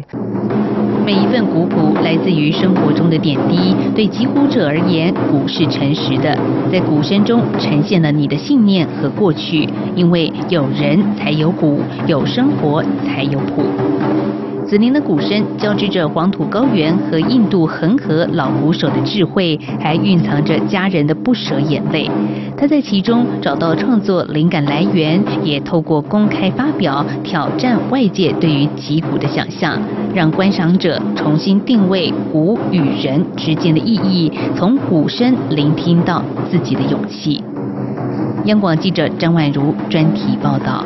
每一份古谱来自于生活中的点滴，对击鼓者而言，鼓是诚实的，在鼓声中呈现了你的信念和过去。因为有人才有鼓，有生活才有谱。子宁的鼓声交织着黄土高原和印度恒河老鼓手的智慧，还蕴藏着家人的不舍眼泪。他在其中找到创作灵感来源，也透过公开发表挑战外界对于击鼓的想象，让观赏者重新定位鼓与人之间的意义，从鼓声聆听到自己的勇气。央广记者张婉如专题报道。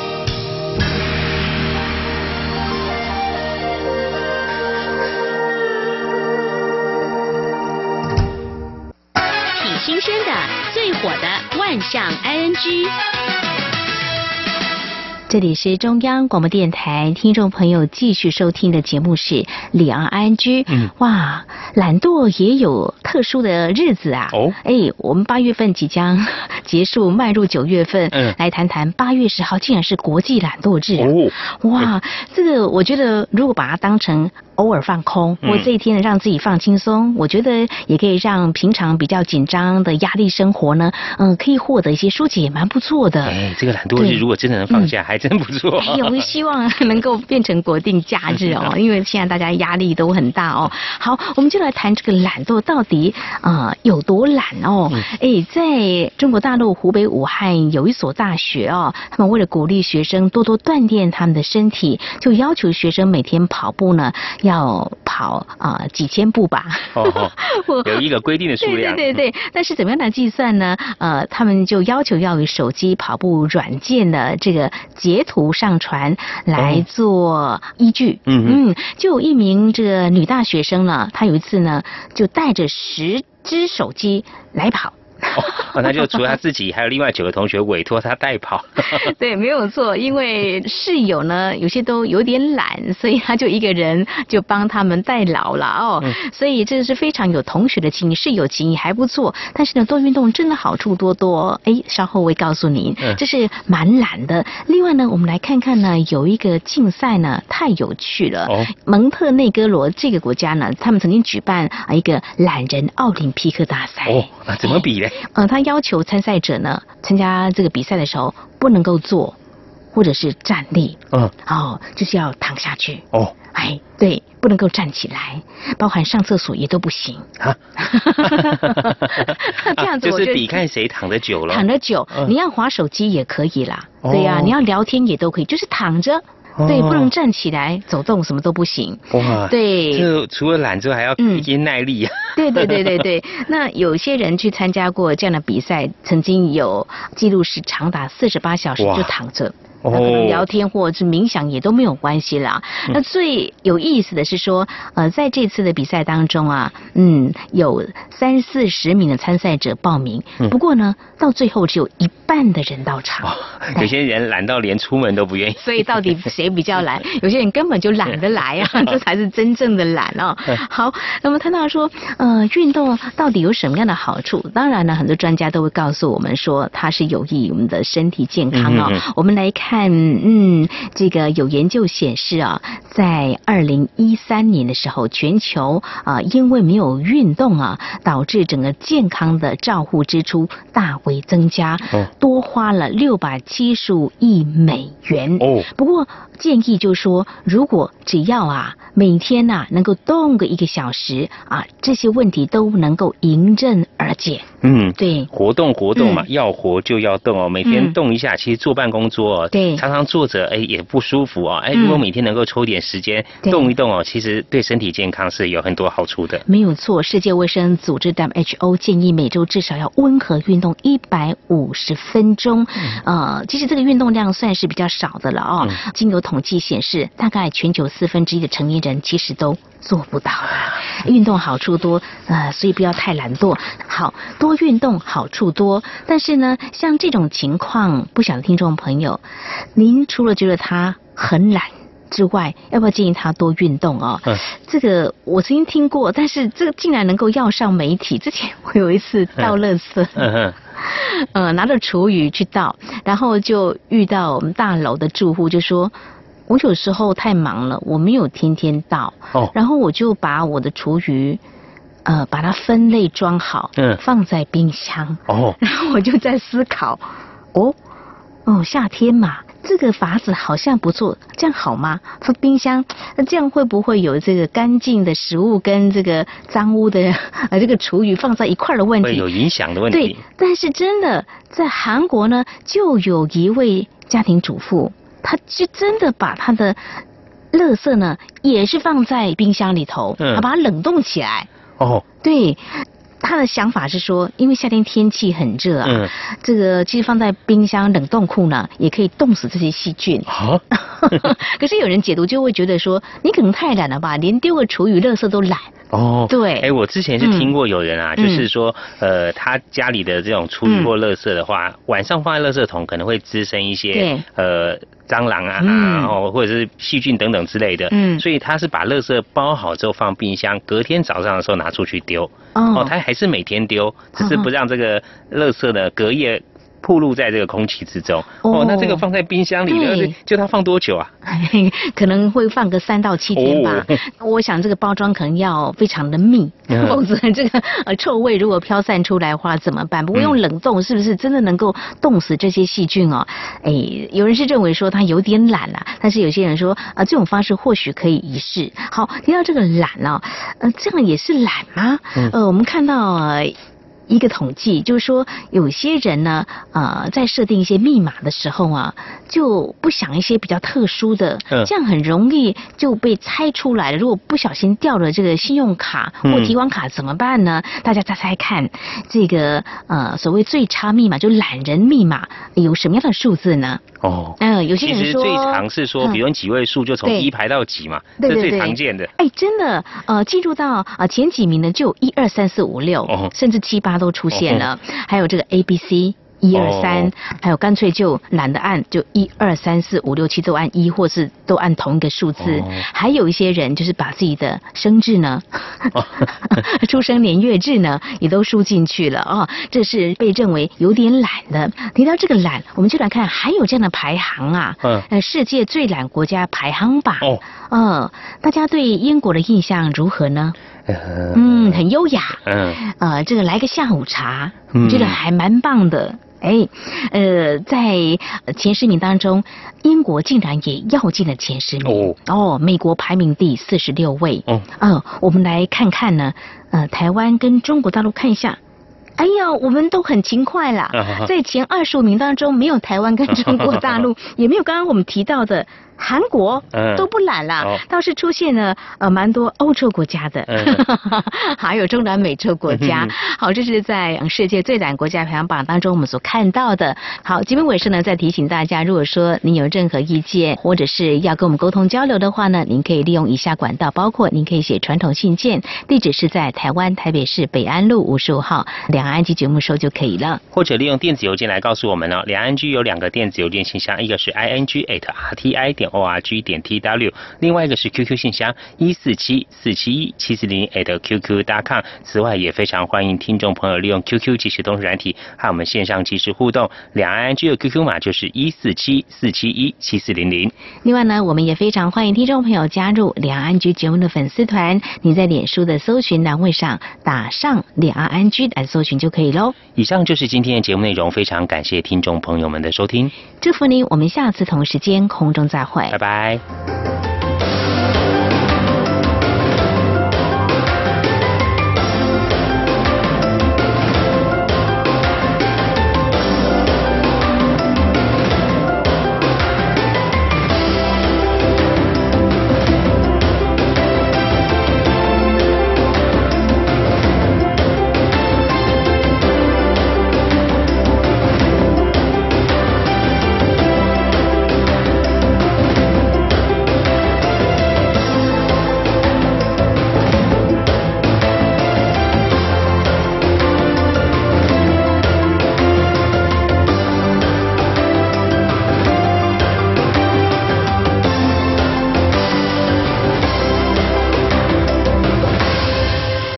新鲜的、最火的万象 ING。这里是中央广播电台，听众朋友继续收听的节目是李昂 ING。嗯，哇，懒惰也有特殊的日子啊。哦，哎，我们八月份即将结束，迈入九月份。嗯，来谈谈八月十号竟然是国际懒惰日。哦，哇，这个我觉得如果把它当成。偶尔放空，或这一天呢，让自己放轻松，我觉得也可以让平常比较紧张的压力生活呢，嗯，可以获得一些疏解，也蛮不错的。哎，这个懒惰日如果真的能放下，还真不错。有希望能够变成国定假日哦，因为现在大家压力都很大哦。好，我们就来谈这个懒惰到底啊有多懒哦。哎，在中国大陆湖北武汉有一所大学哦，他们为了鼓励学生多多锻炼他们的身体，就要求学生每天跑步呢要。要跑啊几千步吧，有一个规定的数量。对对对，但是怎么样来计算呢？呃，他们就要求要有手机跑步软件的这个截图上传来做依据。嗯嗯，就有一名这个女大学生呢，她有一次呢，就带着十只手机来跑。哦，那就除了他自己，还有另外九个同学委托他代跑。对，没有错，因为室友呢有些都有点懒，所以他就一个人就帮他们代劳了哦。所以这是非常有同学的情谊，室友情谊还不错。但是呢，多运动真的好处多多。哎，稍后我会告诉您，这是蛮懒的。另外呢，我们来看看呢，有一个竞赛呢，太有趣了。蒙特内哥罗这个国家呢，他们曾经举办啊一个懒人奥林匹克大赛。哦，那怎么比呢？呃，他要求参赛者呢，参加这个比赛的时候不能够坐，或者是站立，嗯，哦，就是要躺下去，哦，哎，对，不能够站起来，包含上厕所也都不行啊。这样子，就是比看谁躺得久了，躺得久，你要划手机也可以啦，对呀，你要聊天也都可以，就是躺着。对，不能站起来走动，什么都不行。哇，对，就除了懒之外，还要一些耐力 啊。对对对对对，那有些人去参加过这样的比赛，曾经有记录是长达四十八小时就躺着。那可能聊天或者是冥想也都没有关系啦。那最有意思的是说，呃，在这次的比赛当中啊，嗯，有三四十名的参赛者报名，不过呢，到最后只有一半的人到场。有些人懒到连出门都不愿意。所以到底谁比较懒？有些人根本就懒得来啊，这才是真正的懒哦。好，那么谈到说，呃，运动到底有什么样的好处？当然呢，很多专家都会告诉我们说，它是有益于我们的身体健康哦。我们来看。看，嗯，这个有研究显示啊，在二零一三年的时候，全球啊，因为没有运动啊，导致整个健康的照护支出大为增加，多花了六百七十五亿美元。哦，不过建议就是说，如果只要啊，每天呐能够动个一个小时啊，这些问题都能够迎刃而解。嗯，对，活动活动嘛，要活就要动哦，每天动一下。其实坐办公桌哦，对，常常坐着哎也不舒服哦，哎，如果每天能够抽点时间动一动哦，其实对身体健康是有很多好处的。没有错，世界卫生组织 WHO 建议每周至少要温和运动一百五十分钟。呃，其实这个运动量算是比较少的了哦。经有统计显示，大概全球四分之一的成年人其实都。做不到啊，运动好处多，呃，所以不要太懒惰。好多运动好处多，但是呢，像这种情况，不晓得听众朋友，您除了觉得他很懒之外，要不要建议他多运动哦？这个我曾经听过，但是这个竟然能够要上媒体。之前我有一次倒垃圾，嗯，拿着厨余去倒，然后就遇到我们大楼的住户就说。我有时候太忙了，我没有天天倒，哦，然后我就把我的厨余，呃，把它分类装好，嗯，放在冰箱，哦，然后我就在思考，哦，哦，夏天嘛，这个法子好像不错，这样好吗？放冰箱，那这样会不会有这个干净的食物跟这个脏污的呃这个厨余放在一块的问题？会有影响的问题。对，但是真的在韩国呢，就有一位家庭主妇。他就真的把他的垃圾呢，也是放在冰箱里头，他把它冷冻起来。哦，对，他的想法是说，因为夏天天气很热啊，这个其实放在冰箱冷冻库呢，也可以冻死这些细菌。啊，可是有人解读就会觉得说，你可能太懒了吧，连丢个厨余垃圾都懒。哦，对，哎，我之前是听过有人啊，就是说，呃，他家里的这种厨余或垃圾的话，晚上放在垃圾桶可能会滋生一些呃蟑螂啊，然后或者是细菌等等之类的，嗯，所以他是把垃圾包好之后放冰箱，隔天早上的时候拿出去丢，哦，他还是每天丢，只是不让这个垃圾的隔夜。暴露在这个空气之中哦，那这个放在冰箱里面？就它放多久啊？可能会放个三到七天吧。我想这个包装可能要非常的密，否则这个呃臭味如果飘散出来的话怎么办？不过用冷冻是不是真的能够冻死这些细菌哦？哎，有人是认为说它有点懒啦，但是有些人说啊这种方式或许可以一试。好，提到这个懒哦，呃这样也是懒吗？呃我们看到。一个统计就是说，有些人呢，呃，在设定一些密码的时候啊，就不想一些比较特殊的，这样很容易就被猜出来了。如果不小心掉了这个信用卡或提款卡怎么办呢？大家猜猜看，这个呃，所谓最差密码就懒人密码有什么样的数字呢？哦，嗯，有些人说，最常是说，比如几位数就从一排到几嘛，这是最常见的。哎，真的，呃，进入到啊前几名呢，就一二三四五六，甚至七八都出现了，还有这个 A B C。一二三，还有干脆就懒得按，就一二三四五六七都按一，或是都按同一个数字。还有一些人就是把自己的生日呢、出生年月日呢，也都输进去了哦。这是被认为有点懒的。提到这个懒，我们就来看还有这样的排行啊。嗯。呃，世界最懒国家排行榜。哦。嗯，大家对英国的印象如何呢？嗯，很优雅。嗯。呃，这个来个下午茶，觉得还蛮棒的。哎，呃，在前十名当中，英国竟然也要进了前十名。哦，哦，美国排名第四十六位。哦，嗯，我们来看看呢，呃，台湾跟中国大陆看一下。哎呀，我们都很勤快啦，在前二十五名当中，没有台湾跟中国大陆，也没有刚刚我们提到的。韩国都不懒了，倒是出现了呃蛮多欧洲国家的，还有中南美洲国家。好，这是在世界最懒国家排行榜当中我们所看到的。好，节目尾声呢，再提醒大家，如果说您有任何意见，或者是要跟我们沟通交流的话呢，您可以利用以下管道，包括您可以写传统信件，地址是在台湾台北市北安路五十五号两岸机节目收就可以了。或者利用电子邮件来告诉我们哦，两岸居有两个电子邮件信箱，一个是 i n g at r t i 点。O r g 点 t w，另外一个是 QQ 信箱一四七四七一七四零 at qq 大 com。此外，也非常欢迎听众朋友利用 QQ 即时通讯软体和我们线上即时互动。两岸 G 的 QQ 码就是一四七四七一七四零零。另外呢，我们也非常欢迎听众朋友加入两岸 G 节目的粉丝团。你在脸书的搜寻栏位上打上两岸 G 来搜寻就可以喽。以上就是今天的节目内容，非常感谢听众朋友们的收听。祝福您，我们下次同时间空中再拜拜。